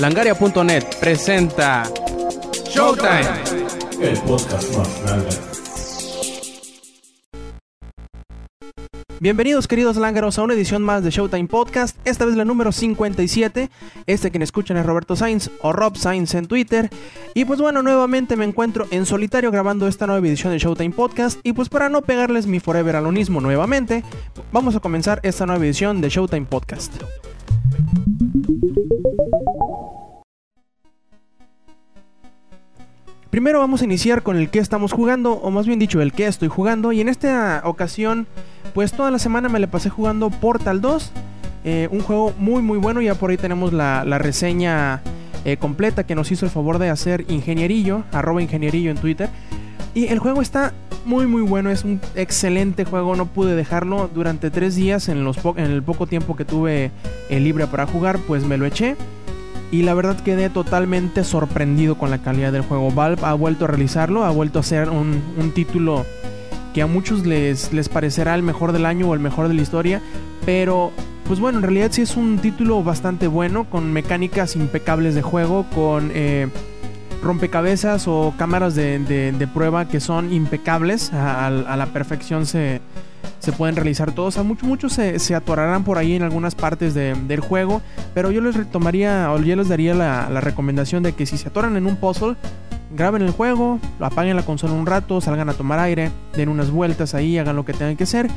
Langaria.net presenta Showtime. El podcast más grande. Bienvenidos queridos lángaros a una edición más de Showtime Podcast, esta vez la número 57, este quien escuchan es Roberto Sainz o Rob Sainz en Twitter, y pues bueno, nuevamente me encuentro en solitario grabando esta nueva edición de Showtime Podcast, y pues para no pegarles mi forever alonismo nuevamente, vamos a comenzar esta nueva edición de Showtime Podcast. Primero vamos a iniciar con el que estamos jugando, o más bien dicho, el que estoy jugando. Y en esta ocasión, pues toda la semana me la pasé jugando Portal 2. eh, un juego muy muy bueno, ya por ahí tenemos la, reseña eh, completa que nos hizo el favor de hacer Ingenierillo, arroba Ingenierillo en Twitter. Y el juego está muy muy bueno, es un excelente juego, no pude dejarlo durante tres días en, los en el poco tiempo que tuve eh, libre para jugar, pues me lo eché. Y la verdad quedé totalmente sorprendido con la calidad del juego. Valve ha vuelto a realizarlo, ha vuelto a ser un, un título que a muchos les, les parecerá el mejor del año o el mejor de la historia. Pero, pues bueno, en realidad sí es un título bastante bueno, con mecánicas impecables de juego, con eh, rompecabezas o cámaras de, de- prueba que son impecables, a la perfección se, se pueden realizar todos. A muchos muchos se, se atorarán por ahí en algunas partes de- del juego, pero yo les retomaría o yo les daría la, la recomendación de que si se atoran en un puzzle, graben el juego, apaguen la consola un rato, salgan a tomar aire, den unas vueltas ahí, hagan lo que tengan que hacer.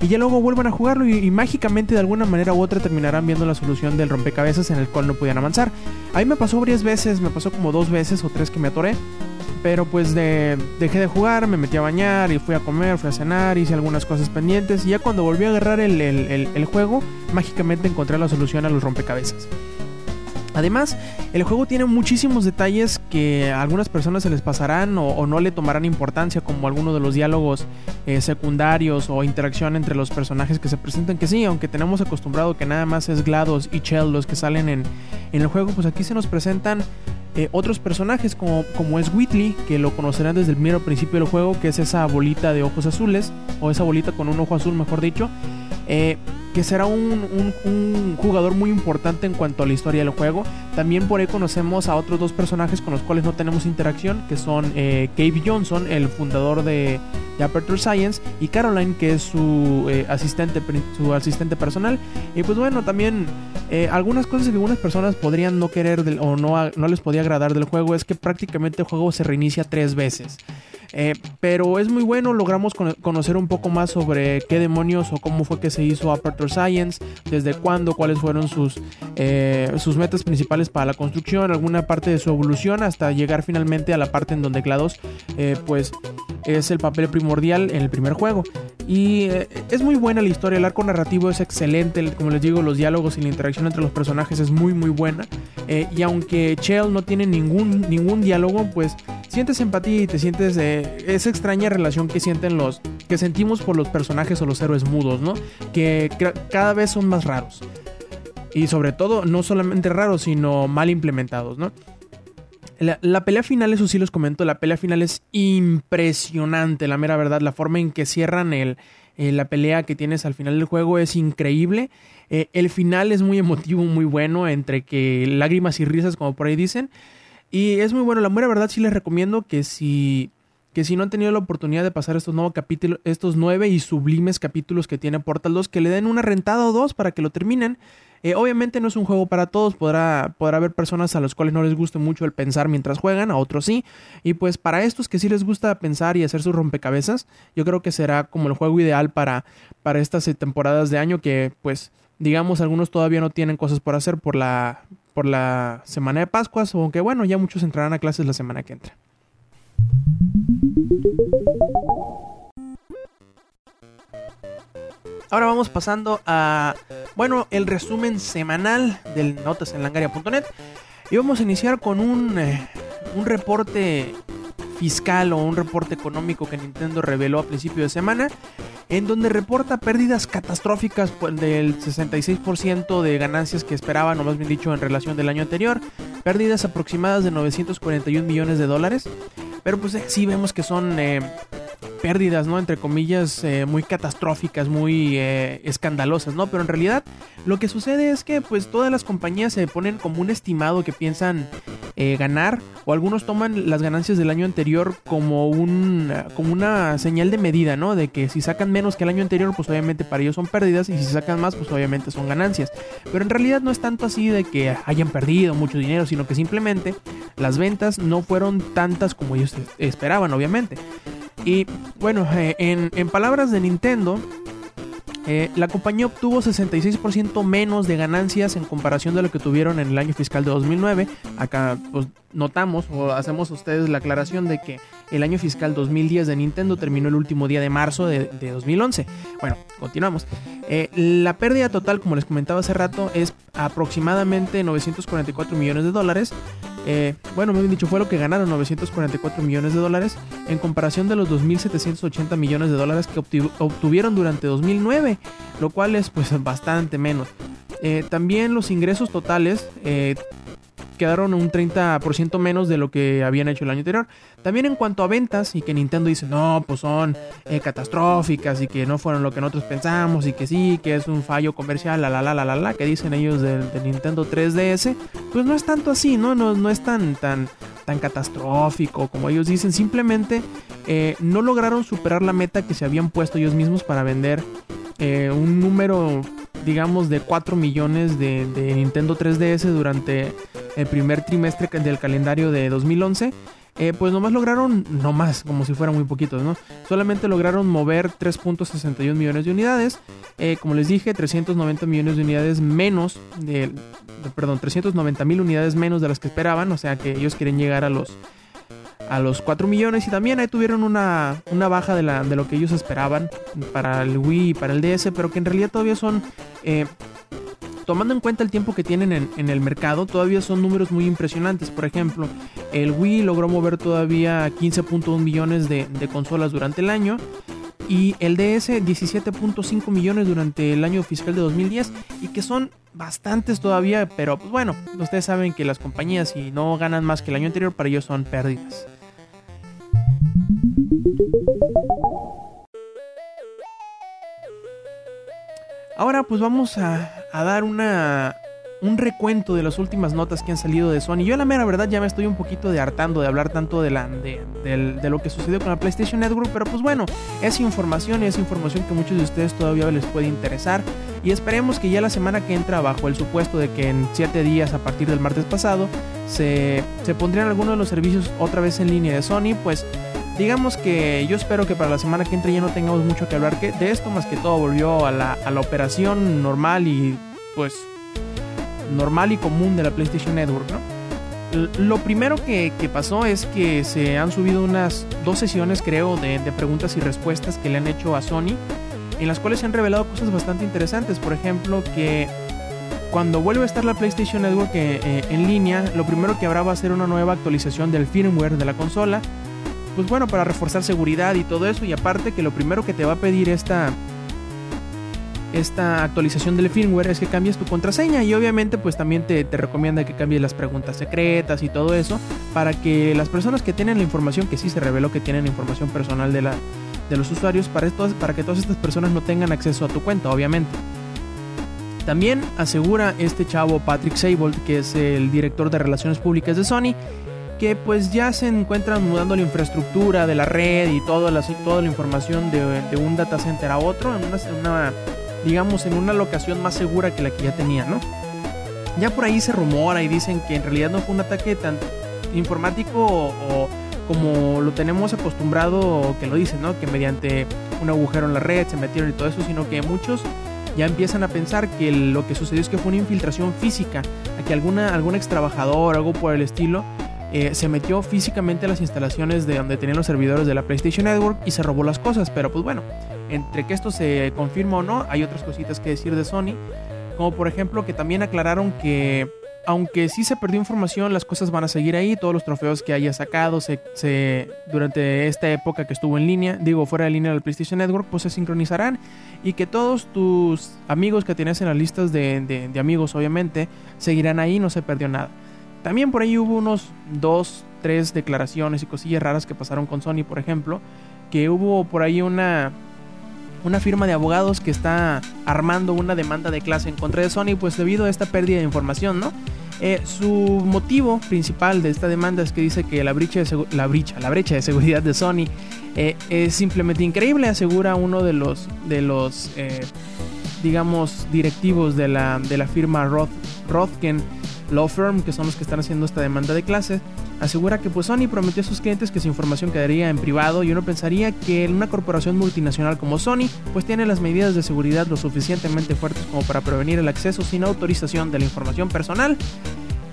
Y ya luego vuelvan a jugarlo y, y mágicamente de alguna manera u otra terminarán viendo la solución del rompecabezas en el cual no podían avanzar. A mí me pasó varias veces, me pasó como dos veces o tres que me atoré. Pero pues de- dejé de jugar, me metí a bañar y fui a comer, fui a cenar, hice algunas cosas pendientes. Y ya cuando volví a agarrar el, el- juego, mágicamente encontré la solución a los rompecabezas. Además, el juego tiene muchísimos detalles que a algunas personas se les pasarán o, no le tomarán importancia, como algunos de los diálogos eh, secundarios o interacción entre los personajes que se presentan. Que sí, aunque tenemos acostumbrado que nada más es GLaDOS y Chell los que salen en, el juego, pues aquí se nos presentan eh, otros personajes como, como es Whitley, que lo conocerán desde el mero principio del juego, que es esa bolita de ojos azules, o esa bolita con un ojo azul, mejor dicho, eh, que será un, jugador muy importante en cuanto a la historia del juego. También por ahí conocemos a otros dos personajes con los cuales no tenemos interacción, que son eh, Johnson, el fundador de, de Aperture Science, y Caroline, que es su, eh, asistente, su asistente personal. Y pues bueno, también eh, algunas cosas que algunas personas podrían no querer del- o no, no les podía agradar del juego es que prácticamente el juego se reinicia tres veces. Eh, pero es muy bueno, logramos cono- conocer un poco más sobre qué demonios o cómo fue que se hizo Aperture Science, desde cuándo, cuáles fueron sus, eh, sus metas principales para la construcción, alguna parte de su evolución, hasta llegar finalmente a la parte en donde GLaDOS eh, pues es el papel primordial en el primer juego. Y eh, es muy buena la historia, el arco narrativo es excelente, el- como les digo, los diálogos y la interacción entre los personajes es muy muy buena. Y aunque Chell no tiene ningún, ningún diálogo, pues sientes empatía y te sientes eh, esa extraña relación que sienten los que sentimos por los personajes o los héroes mudos, ¿no? Que cada vez son más raros. Y sobre todo, no solamente raros, sino mal implementados, ¿no? La, la pelea final, eso sí los comento, la pelea final es impresionante, la mera verdad. La forma en que cierran el, eh, la pelea que tienes al final del juego es increíble. Eh, el final es muy emotivo, muy bueno, entre que lágrimas y risas, como por ahí dicen. Y es muy bueno, la mera verdad sí les recomiendo que si, que si no han tenido la oportunidad de pasar estos, nuevos capítulos, estos nueve y sublimes capítulos que tiene Portal 2, que le den una rentada o dos para que lo terminen. Eh, obviamente no es un juego para todos, podrá, podrá haber personas a las cuales no les guste mucho el pensar mientras juegan, a otros sí. Y pues para estos que sí les gusta pensar y hacer sus rompecabezas, yo creo que será como el juego ideal para, para estas temporadas de año que pues digamos algunos todavía no tienen cosas por hacer por la, por la semana de Pascuas, aunque bueno, ya muchos entrarán a clases la semana que entra. Ahora vamos pasando a, bueno, el resumen semanal del notas en langaria.net. Y vamos a iniciar con un, eh, un reporte fiscal o un reporte económico que Nintendo reveló a principio de semana, en donde reporta pérdidas catastróficas pues, del 66% de ganancias que esperaban, o más bien dicho, en relación del año anterior, pérdidas aproximadas de 941 millones de dólares, pero pues sí vemos que son... eh, pérdidas, ¿no? Entre comillas, eh, muy catastróficas, muy eh, escandalosas, ¿no? Pero en realidad lo que sucede es que pues todas las compañías se ponen como un estimado que piensan eh, ganar o algunos toman las ganancias del año anterior como, un, como una señal de medida, ¿no? De que si sacan menos que el año anterior, pues obviamente para ellos son pérdidas y si sacan más, pues obviamente son ganancias. Pero en realidad no es tanto así de que hayan perdido mucho dinero, sino que simplemente las ventas no fueron tantas como ellos esperaban, obviamente. Y bueno, eh, en, en palabras de Nintendo, eh, la compañía obtuvo 66% menos de ganancias en comparación de lo que tuvieron en el año fiscal de 2009. Acá pues, notamos o hacemos a ustedes la aclaración de que el año fiscal 2010 de Nintendo terminó el último día de marzo de, 2011. Bueno, continuamos. Eh, la pérdida total, como les comentaba hace rato, es aproximadamente 944 millones de dólares. Eh, bueno, me han dicho, fue lo que ganaron 944 millones de dólares en comparación de los 2.780 millones de dólares que obtuvieron durante 2009, lo cual es pues bastante menos. Eh, también los ingresos totales eh, quedaron un 30% menos de lo que habían hecho el año anterior. También en cuanto a ventas y que Nintendo dice, no, pues son eh, catastróficas y que no fueron lo que nosotros pensamos y que sí, que es un fallo comercial, la la la la la la, que dicen ellos del, Nintendo 3DS, pues no es tanto así, ¿no? No, no es tan, tan, tan catastrófico como ellos dicen, simplemente eh, no lograron superar la meta que se habían puesto ellos mismos para vender eh, un número digamos, de 4 millones de, Nintendo 3DS durante el primer trimestre del calendario de 2011. Eh, pues nomás lograron, no más, como si fueran muy poquitos, ¿no? Solamente lograron mover 3.61 millones de unidades. Eh, como les dije, 390 millones de unidades menos, de, perdón, 390 mil unidades menos de las que esperaban. O sea que ellos quieren llegar a los a los 4 millones y también ahí tuvieron una, baja de, la, de lo que ellos esperaban para el Wii y para el DS, pero que en realidad todavía son, eh, tomando en cuenta el tiempo que tienen en, el mercado, todavía son números muy impresionantes. Por ejemplo, el Wii logró mover todavía 15.1 millones de, consolas durante el año y el DS 17.5 millones durante el año fiscal de 2010 y que son bastantes todavía, pero pues bueno, ustedes saben que las compañías si no ganan más que el año anterior para ellos son pérdidas. Ahora pues vamos a, dar una, un recuento de las últimas notas que han salido de Sony. Yo la mera verdad ya me estoy un poquito de hartando de hablar tanto de, la, de, lo que sucedió con la PlayStation Network, pero pues bueno, es información y es información que muchos de ustedes todavía les puede interesar. Y esperemos que ya la semana que entra, bajo el supuesto de que en 7 días a partir del martes pasado, se, se pondrían algunos de los servicios otra vez en línea de Sony, pues digamos que yo espero que para la semana que entra ya no tengamos mucho que hablar que de esto, más que todo volvió a la, a la operación normal y pues normal y común de la PlayStation Network, ¿no? Lo primero que, pasó es que se han subido unas dos sesiones, creo, de, preguntas y respuestas que le han hecho a Sony, en las cuales se han revelado cosas bastante interesantes. Por ejemplo, que cuando vuelva a estar la PlayStation Network eh, eh, en línea, lo primero que habrá va a ser una nueva actualización del firmware de la consola pues bueno, para reforzar seguridad y todo eso. Y aparte que lo primero que te va a pedir esta, esta actualización del firmware es que cambies tu contraseña y obviamente pues también te, recomienda que cambies las preguntas secretas y todo eso para que las personas que tienen la información, que sí se reveló que tienen información personal de, la, de los usuarios, para, esto, para que todas estas personas no tengan acceso a tu cuenta, obviamente. También asegura este chavo Patrick Sable, que es el director de relaciones públicas de Sony, que pues ya se encuentran mudando la infraestructura de la red y toda la, toda la información de, un data center a otro en una, digamos en una locación más segura que la que ya tenía, ¿no? Ya por ahí se rumora y dicen que en realidad no fue un ataque tan informático o, como lo tenemos acostumbrado que lo dicen, ¿no? Que mediante un agujero en la red se metieron y todo eso, sino que muchos ya empiezan a pensar que lo que sucedió es que fue una infiltración física, a que alguna, algún ex trabajador, algo por el estilo, eh, se metió físicamente a las instalaciones de donde tenían los servidores de la PlayStation Network y se robó las cosas. Pero pues bueno, entre que esto se confirma o no, hay otras cositas que decir de Sony. Como por ejemplo que también aclararon que aunque sí se perdió información, las cosas van a seguir ahí. Todos los trofeos que haya sacado durante esta época que estuvo en línea, digo, fuera de línea del PlayStation Network, pues se sincronizarán. Y que todos tus amigos que tienes en las listas de amigos, obviamente, seguirán ahí, no se perdió nada. También por ahí hubo unos dos, tres declaraciones y cosillas raras que pasaron con Sony, por ejemplo, que hubo por ahí una, una firma de abogados que está armando una demanda de clase en contra de Sony, pues debido a esta pérdida de información, ¿no? Eh, su motivo principal de esta demanda es que dice que la brecha de, la brecha, la brecha de seguridad de Sony eh, es simplemente increíble, asegura uno de los, de los eh, digamos, directivos de la, de la firma Roth, Rothken Law Firm, que son los que están haciendo esta demanda de clase, asegura que pues Sony prometió a sus clientes que su información quedaría en privado y uno pensaría que una corporación multinacional como Sony pues tiene las medidas de seguridad lo suficientemente fuertes como para prevenir el acceso sin autorización de la información personal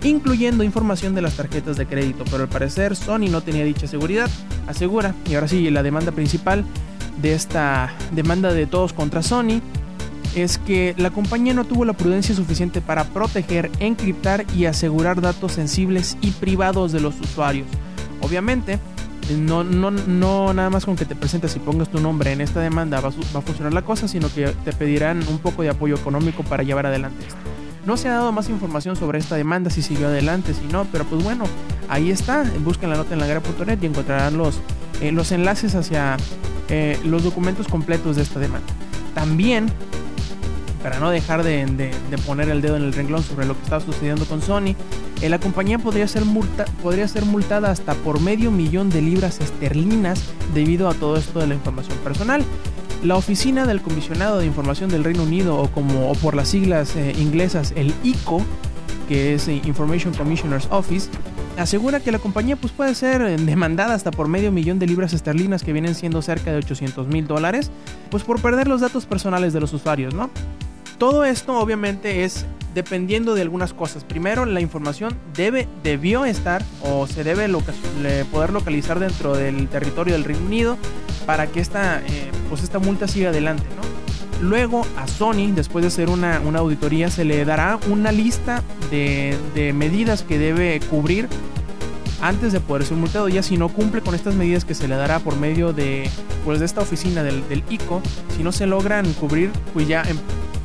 incluyendo información de las tarjetas de crédito, pero al parecer Sony no tenía dicha seguridad, asegura, y ahora sí, la demanda principal de esta demanda de todos contra Sony es que la compañía no tuvo la prudencia suficiente para proteger, encriptar y asegurar datos sensibles y privados de los usuarios. Obviamente, no, no, no nada más con que te presentes y pongas tu nombre en esta demanda va a, funcionar la cosa, sino que te pedirán un poco de apoyo económico para llevar adelante esto. No se ha dado más información sobre esta demanda, si siguió adelante, si no, pero pues bueno, ahí está. Busquen la nota en la guerra.net y encontrarán los, eh, los enlaces hacia eh, los documentos completos de esta demanda. También para no dejar de, poner el dedo en el renglón sobre lo que estaba sucediendo con Sony, eh, la compañía podría ser, podría ser multada hasta por medio millón de libras esterlinas debido a todo esto de la información personal. La oficina del comisionado de información del Reino Unido, o como por las siglas eh, inglesas, el ICO, que es Information Commissioner's Office, asegura que la compañía pues, puede ser eh, demandada hasta por medio millón de libras esterlinas, que vienen siendo cerca de 800 mil dólares, pues por perder los datos personales de los usuarios, ¿no? Todo esto obviamente es dependiendo de algunas cosas. Primero, la información debe, debió estar o se debe poder localizar dentro del territorio del Reino Unido para que esta, eh, pues esta multa siga adelante. Luego a Sony, después de hacer una, auditoría, se le dará una lista de, medidas que debe cubrir antes de poder ser multado. Ya si no cumple con estas medidas que se le dará por medio de, pues, de esta oficina del, ICO, si no se logran cubrir, pues ya em,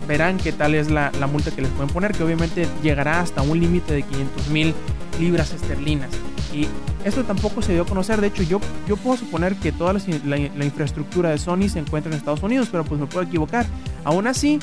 verán qué tal es la, multa que les pueden poner, que obviamente llegará hasta un límite de 500 mil libras esterlinas. Y esto tampoco se dio a conocer, de hecho yo, yo puedo suponer que toda la, infraestructura de Sony se encuentra en Estados Unidos, pero pues me puedo equivocar. Aún así,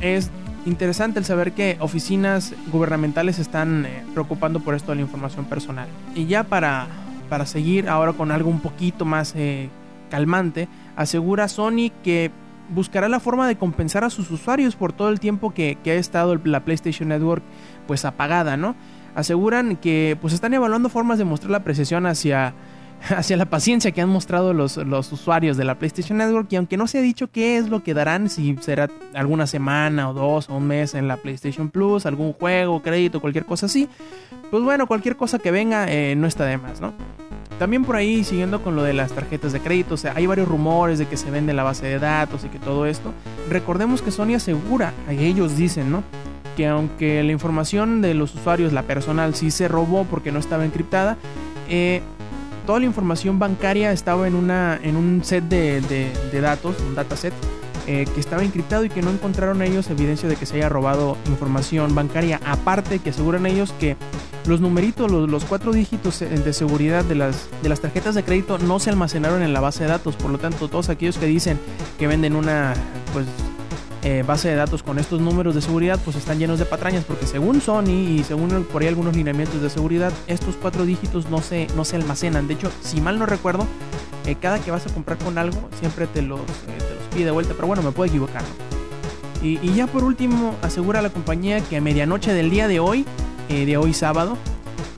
es interesante el saber que oficinas gubernamentales están eh, preocupando por esto de la información personal. Y ya para, para seguir ahora con algo un poquito más eh, calmante, asegura Sony que buscará la forma de compensar a sus usuarios por todo el tiempo que, ha estado la PlayStation Network pues apagada, ¿no? Aseguran que pues están evaluando formas de mostrar la apreciación hacia, hacia la paciencia que han mostrado los, los usuarios de la PlayStation Network y aunque no se ha dicho qué es lo que darán, si será alguna semana o dos o un mes en la PlayStation Plus, algún juego, crédito, cualquier cosa así, pues bueno, cualquier cosa que venga eh, no está de más, ¿no? También por ahí, siguiendo con lo de las tarjetas de crédito, o sea, hay varios rumores de que se vende la base de datos y que todo esto. Recordemos que Sony asegura, ellos dicen, ¿no? Que aunque la información de los usuarios, la personal, sí se robó porque no estaba encriptada, eh, toda la información bancaria estaba en, una, en un set de, de datos, un dataset, eh, que estaba encriptado y que no encontraron ellos evidencia de que se haya robado información bancaria. Aparte que aseguran ellos que los numeritos, los, cuatro dígitos de seguridad de las, de las tarjetas de crédito no se almacenaron en la base de datos. Por lo tanto, todos aquellos que dicen que venden una pues eh, base de datos con estos números de seguridad pues están llenos de patrañas porque según Sony y según por ahí algunos lineamientos de seguridad estos cuatro dígitos no se, no se almacenan. De hecho, si mal no recuerdo, eh, cada que vas a comprar con algo siempre te los, y de vuelta, pero bueno, me puedo equivocar. Y, ya por último, asegura la compañía que a medianoche del día de hoy, eh, de hoy sábado,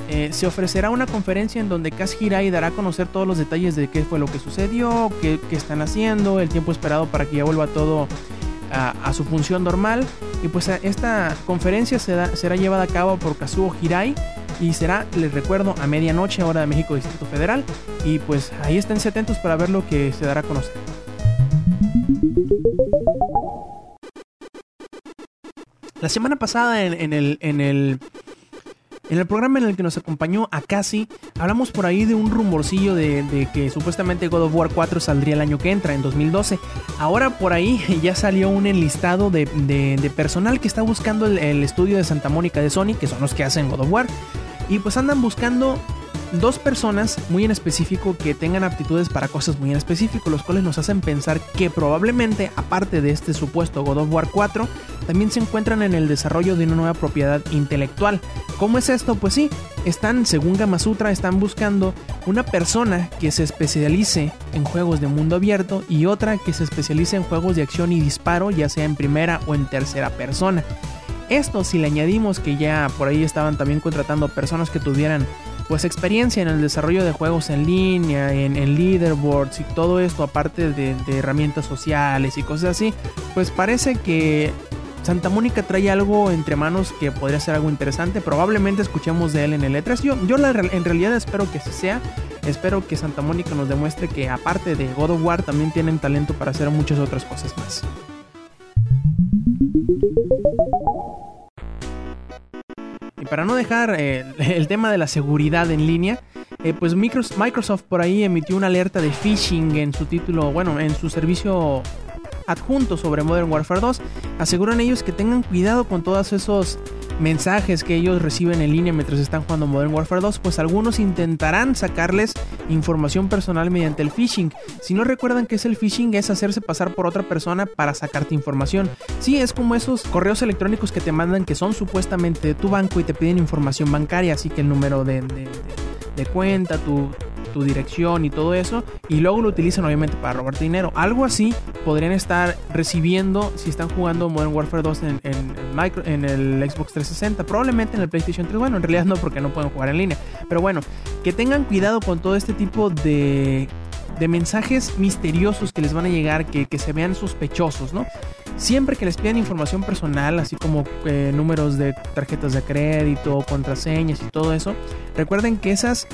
eh, se ofrecerá una conferencia en donde Kaz Hirai dará a conocer todos los detalles de qué fue lo que sucedió, qué, están haciendo, el tiempo esperado para que ya vuelva todo a, su función normal. Y pues esta conferencia será, llevada a cabo por Kazuo Hirai y será, les recuerdo, a medianoche hora de México Distrito Federal. Y pues ahí esténse atentos para ver lo que se dará a conocer. La semana pasada en, el, en, el, en el programa en el que nos acompañó Akasi, hablamos por ahí de un rumorcillo de, que supuestamente God of War 4 saldría el año que entra, en 2012. Ahora por ahí ya salió un enlistado de, personal que está buscando el, estudio de Santa Mónica de Sony, que son los que hacen God of War. Y pues andan buscando dos personas muy en específico que tengan aptitudes para cosas muy en específico, los cuales nos hacen pensar que probablemente, aparte de este supuesto God of War 4, también se encuentran en el desarrollo de una nueva propiedad intelectual. ¿Cómo es esto? Pues sí, están, según Gamasutra, están buscando una persona que se especialice en juegos de mundo abierto y otra que se especialice en juegos de acción y disparo, ya sea en primera o en tercera persona. Esto si le añadimos que ya por ahí estaban también contratando personas que tuvieran pues experiencia en el desarrollo de juegos en línea, en, leaderboards y todo esto, aparte de, de, herramientas sociales y cosas así, pues parece que Santa Mónica trae algo entre manos que podría ser algo interesante. Probablemente escuchemos de él en el E3. Yo, yo en realidad espero que así sea. Espero que Santa Mónica nos demuestre que aparte de God of War también tienen talento para hacer muchas otras cosas más. Para no dejar eh, el tema de la seguridad en línea, eh, pues Microsoft por ahí emitió una alerta de phishing en su título, bueno, en su servicio adjunto sobre Modern Warfare 2. Aseguran ellos que tengan cuidado con todos esos mensajes que ellos reciben en línea mientras están jugando Modern Warfare 2, pues algunos intentarán sacarles información personal mediante el phishing. Si no recuerdan que es el phishing, es hacerse pasar por otra persona para sacarte información. Sí, es como esos correos electrónicos que te mandan que son supuestamente de tu banco y te piden información bancaria, así que el número de, de cuenta, tu, tu dirección y todo eso, y luego lo utilizan obviamente para robarte dinero. Algo así podrían estar recibiendo si están jugando Modern Warfare 2 en, en, el Xbox 360, probablemente en el PlayStation 3. Bueno, en realidad no, porque no pueden jugar en línea. Pero bueno, que tengan cuidado con todo este tipo de, de mensajes misteriosos que les van a llegar, que, que se vean sospechosos, ¿no? Siempre que les pidan información personal, así como eh, números de tarjetas de crédito, contraseñas y todo eso, recuerden que esas,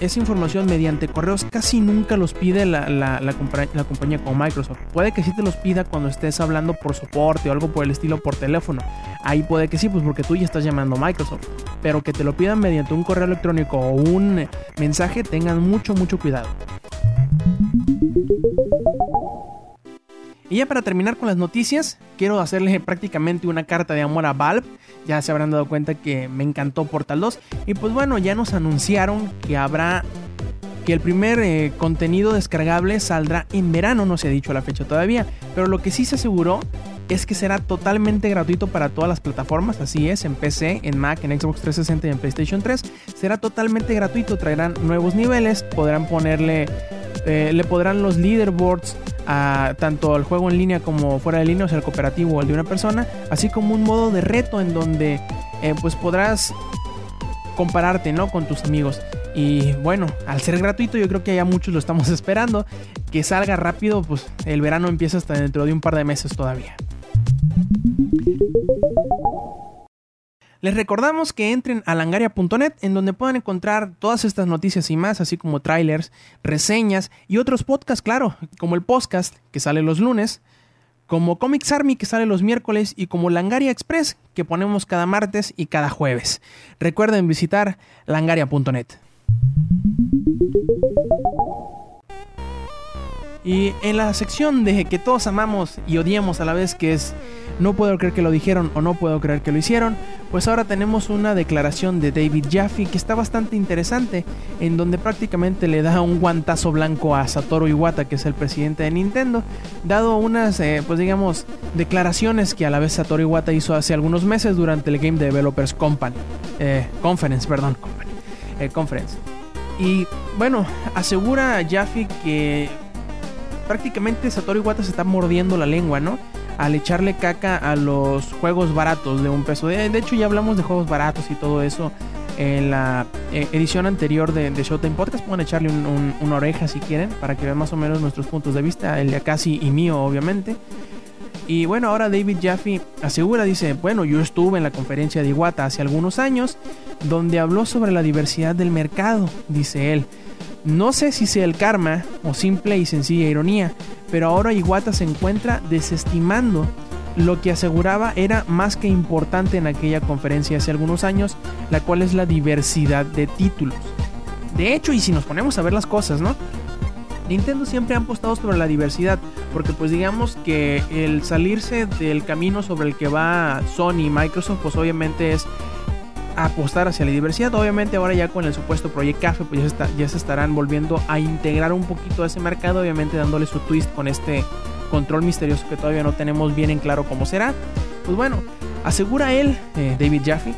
esa información mediante correos casi nunca los pide la, la, la, compañía como Microsoft. Puede que sí te los pida cuando estés hablando por soporte o algo por el estilo por teléfono. Ahí puede que sí, pues porque tú ya estás llamando a Microsoft. Pero que te lo pidan mediante un correo electrónico o un mensaje, tengan mucho, mucho cuidado. Y ya para terminar con las noticias, quiero hacerle prácticamente una carta de amor a Valve. Ya se habrán dado cuenta que me encantó Portal 2. Y pues bueno, ya nos anunciaron que habrá que el primer eh, contenido descargable saldrá en verano, no se ha dicho la fecha todavía, pero lo que sí se aseguró es que será totalmente gratuito para todas las plataformas, así es, en PC, en Mac, en Xbox 360 y en PlayStation 3, será totalmente gratuito, traerán nuevos niveles, podrán ponerle, eh, le podrán los leaderboards, a tanto el juego en línea como fuera de línea, o sea, el cooperativo o el de una persona, así como un modo de reto en donde eh, pues podrás compararte, ¿no? Con tus amigos. Y bueno, al ser gratuito, yo creo que ya muchos lo estamos esperando. Que salga rápido, pues el verano empieza hasta dentro de un par de meses todavía. Les recordamos que entren a langaria.net en donde puedan encontrar todas estas noticias y más, así como trailers, reseñas y otros podcasts, claro, como el podcast que sale los lunes, como Comics Army que sale los miércoles y como Langaria Express que ponemos cada martes y cada jueves. Recuerden visitar langaria.net. Y en la sección de que todos amamos y odiamos a la vez, que es no puedo creer que lo dijeron o no puedo creer que lo hicieron, pues ahora tenemos una declaración de David Jaffe que está bastante interesante, en donde prácticamente le da un guantazo blanco a Satoru Iwata, que es el presidente de Nintendo, dado unas, eh, pues digamos, declaraciones que a la vez Satoru Iwata hizo hace algunos meses durante el Game Developers Company, eh, Conference, perdón, Company, eh, Conference. Y bueno, asegura Jaffe que prácticamente Satoru Iwata se está mordiendo la lengua, ¿no? Al echarle caca a los juegos baratos de un peso. De, hecho, ya hablamos de juegos baratos y todo eso en la eh, edición anterior de, Showtime Podcast. Pueden echarle una oreja si quieren para que vean más o menos nuestros puntos de vista, el de Akasi y mío, obviamente. Y bueno, ahora David Jaffe asegura, dice, bueno, yo estuve en la conferencia de Iwata hace algunos años, donde habló sobre la diversidad del mercado, dice él. No sé si sea el karma o simple y sencilla ironía, pero ahora Iwata se encuentra desestimando lo que aseguraba era más que importante en aquella conferencia hace algunos años, la cual es la diversidad de títulos. De hecho, y si nos ponemos a ver las cosas, ¿no? Nintendo siempre ha apostado sobre la diversidad, porque pues digamos que el salirse del camino sobre el que va Sony y Microsoft, pues obviamente es apostar hacia la diversidad. Obviamente ahora ya con el supuesto Project Café pues ya, se estarán volviendo a integrar un poquito a ese mercado, obviamente dándole su twist con este control misterioso que todavía no tenemos bien en claro cómo será. Pues bueno, asegura él, eh, David Jaffe,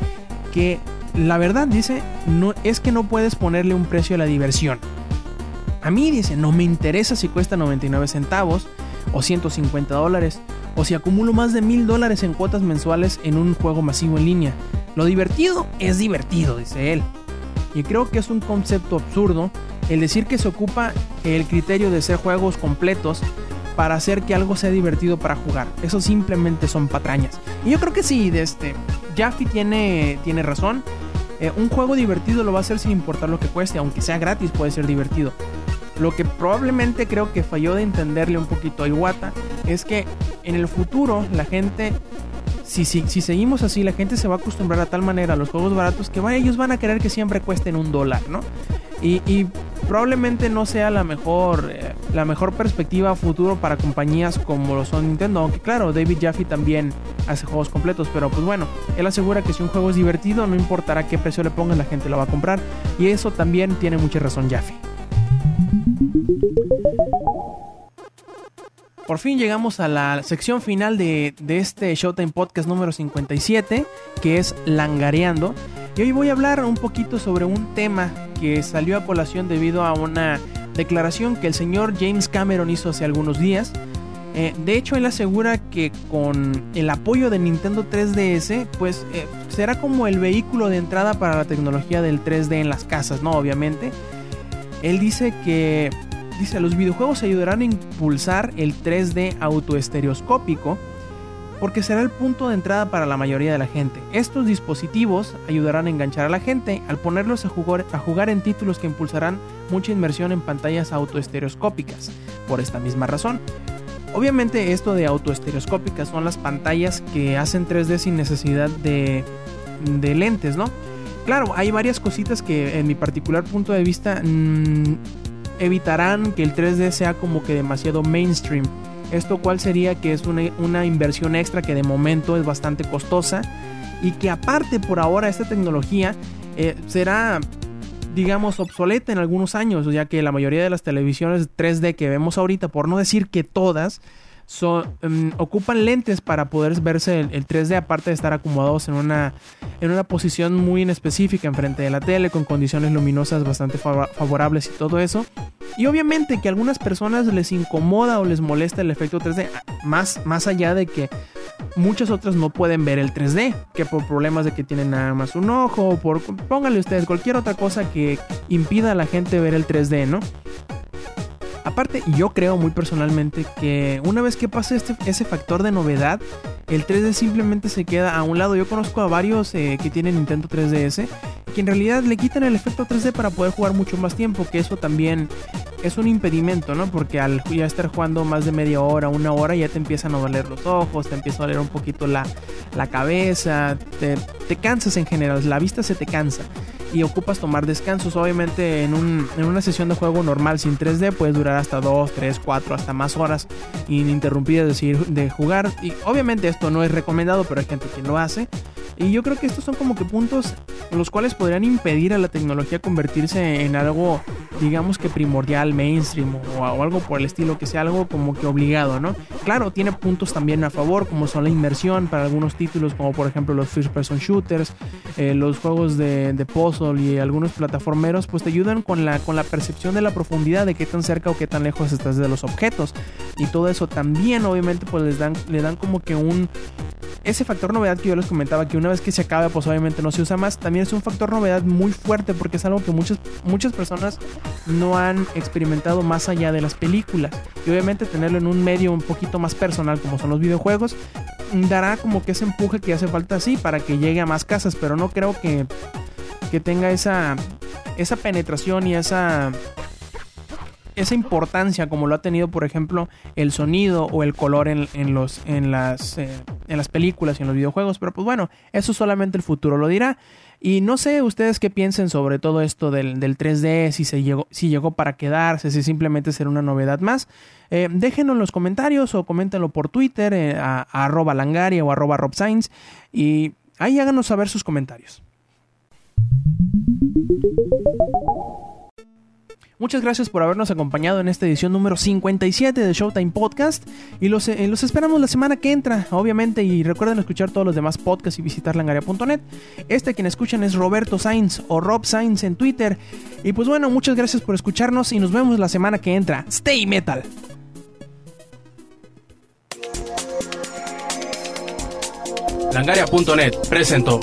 que la verdad dice, no, es que no puedes ponerle un precio a la diversión. A mí dice, no me interesa si cuesta 99 centavos o 150 dólares o si acumulo más de mil dólares en cuotas mensuales en un juego masivo en línea. Lo divertido es divertido, dice él. Y creo que es un concepto absurdo el decir que se ocupa el criterio de ser juegos completos para hacer que algo sea divertido para jugar. Eso simplemente son patrañas. Y yo creo que sí, de este, Jaffe tiene, tiene razón. Eh, un juego divertido lo va a hacer sin importar lo que cueste, aunque sea gratis puede ser divertido. Lo que probablemente creo que falló de entenderle un poquito a Iwata es que en el futuro la gente, si, si, si seguimos así, la gente se va a acostumbrar a tal manera a los juegos baratos que ellos van a querer que siempre cuesten un dólar, ¿no? Y, probablemente no sea la mejor, eh, la mejor perspectiva futuro para compañías como lo son Nintendo. Aunque claro, David Jaffe también hace juegos completos. Pero pues bueno, él asegura que si un juego es divertido, no importará qué precio le pongan, la gente lo va a comprar. Y eso también tiene mucha razón Jaffe. Por fin llegamos a la sección final de, este Showtime Podcast número 57, que es Langareando. Y hoy voy a hablar un poquito sobre un tema que salió a colación debido a una declaración que el señor James Cameron hizo hace algunos días. Eh, de hecho, él asegura que con el apoyo de Nintendo 3DS, pues eh, será como el vehículo de entrada para la tecnología del 3D en las casas, ¿no? Obviamente. Él dice que dice, los videojuegos ayudarán a impulsar el 3D autoestereoscópico porque será el punto de entrada para la mayoría de la gente. Estos dispositivos ayudarán a enganchar a la gente al ponerlos a jugar, a jugar en títulos que impulsarán mucha inmersión en pantallas autoestereoscópicas, por esta misma razón. Obviamente esto de autoestereoscópicas son las pantallas que hacen 3D sin necesidad de, de lentes, ¿no? Claro, hay varias cositas que en mi particular punto de vista mm, evitarán que el 3D sea como que demasiado mainstream. Esto cual sería que es una, inversión extra que de momento es bastante costosa y que aparte por ahora esta tecnología eh, será digamos obsoleta en algunos años, ya que la mayoría de las televisiones 3D que vemos ahorita, por no decir que todas, Em, ocupan lentes para poder verse el, 3D, aparte de estar acomodados en una, en una posición muy específica enfrente de la tele, con condiciones luminosas bastante favorables y todo eso. Y obviamente que a algunas personas les incomoda o les molesta el efecto 3D, más, más allá de que muchas otras no pueden ver el 3D, que por problemas de que tienen nada más un ojo, por pónganle ustedes cualquier otra cosa que impida a la gente ver el 3D, ¿no? Aparte, yo creo muy personalmente que una vez que pase este, ese factor de novedad, el 3D simplemente se queda a un lado. Yo conozco a varios eh, que tienen Nintendo 3DS que en realidad le quitan el efecto 3D para poder jugar mucho más tiempo, que eso también es un impedimento, ¿no? Porque al ya estar jugando más de media hora, una hora, ya te empiezan a doler los ojos, te empieza a doler un poquito la, la cabeza, te, te cansas en general, la vista se te cansa y ocupas tomar descansos. Obviamente en, un, en una sesión de juego normal sin 3D puedes durar hasta 2, 3, 4, hasta más horas ininterrumpidas decir, de jugar. Y obviamente esto no es recomendado, pero hay gente que lo hace. Y yo creo que estos son como que puntos los cuales podrían impedir a la tecnología convertirse en algo, digamos que primordial, mainstream o, algo por el estilo, que sea algo como que obligado, ¿no? Claro, tiene puntos también a favor, como son la inmersión para algunos títulos, como por ejemplo los first person shooters, eh, los juegos de, de puzzle y algunos plataformeros, pues te ayudan con la, con la percepción de la profundidad, de qué tan cerca o qué tan lejos estás de los objetos. Y todo eso también, obviamente, pues les dan, le dan como que un, ese factor novedad que yo les comentaba, que una vez que se acaba, pues obviamente no se usa más, también es un factor novedad muy fuerte porque es algo que muchas, muchas personas no han experimentado más allá de las películas. Y obviamente tenerlo en un medio un poquito más personal como son los videojuegos, dará como que ese empuje que hace falta así para que llegue a más casas, pero no creo que, que tenga esa, esa penetración y esa esa importancia como lo ha tenido, por ejemplo, el sonido o el color en, los, en, las, eh, en las películas y en los videojuegos. Pero pues bueno, eso solamente el futuro lo dirá. Y no sé ustedes qué piensen sobre todo esto del, 3D, si, se llegó, si llegó para quedarse, si simplemente será una novedad más. Eh, déjenlo en los comentarios o coméntenlo por Twitter, eh, a, arroba langaria o arroba robscience. Y ahí háganos saber sus comentarios. Muchas gracias por habernos acompañado en esta edición número 57 de Showtime Podcast y los, eh, los esperamos la semana que entra, obviamente, y recuerden escuchar todos los demás podcasts y visitar langaria.net. Este quien escuchan es Roberto Sainz o Rob Sainz en Twitter. Y pues bueno, muchas gracias por escucharnos y nos vemos la semana que entra. Stay Metal. Langaria.net presentó.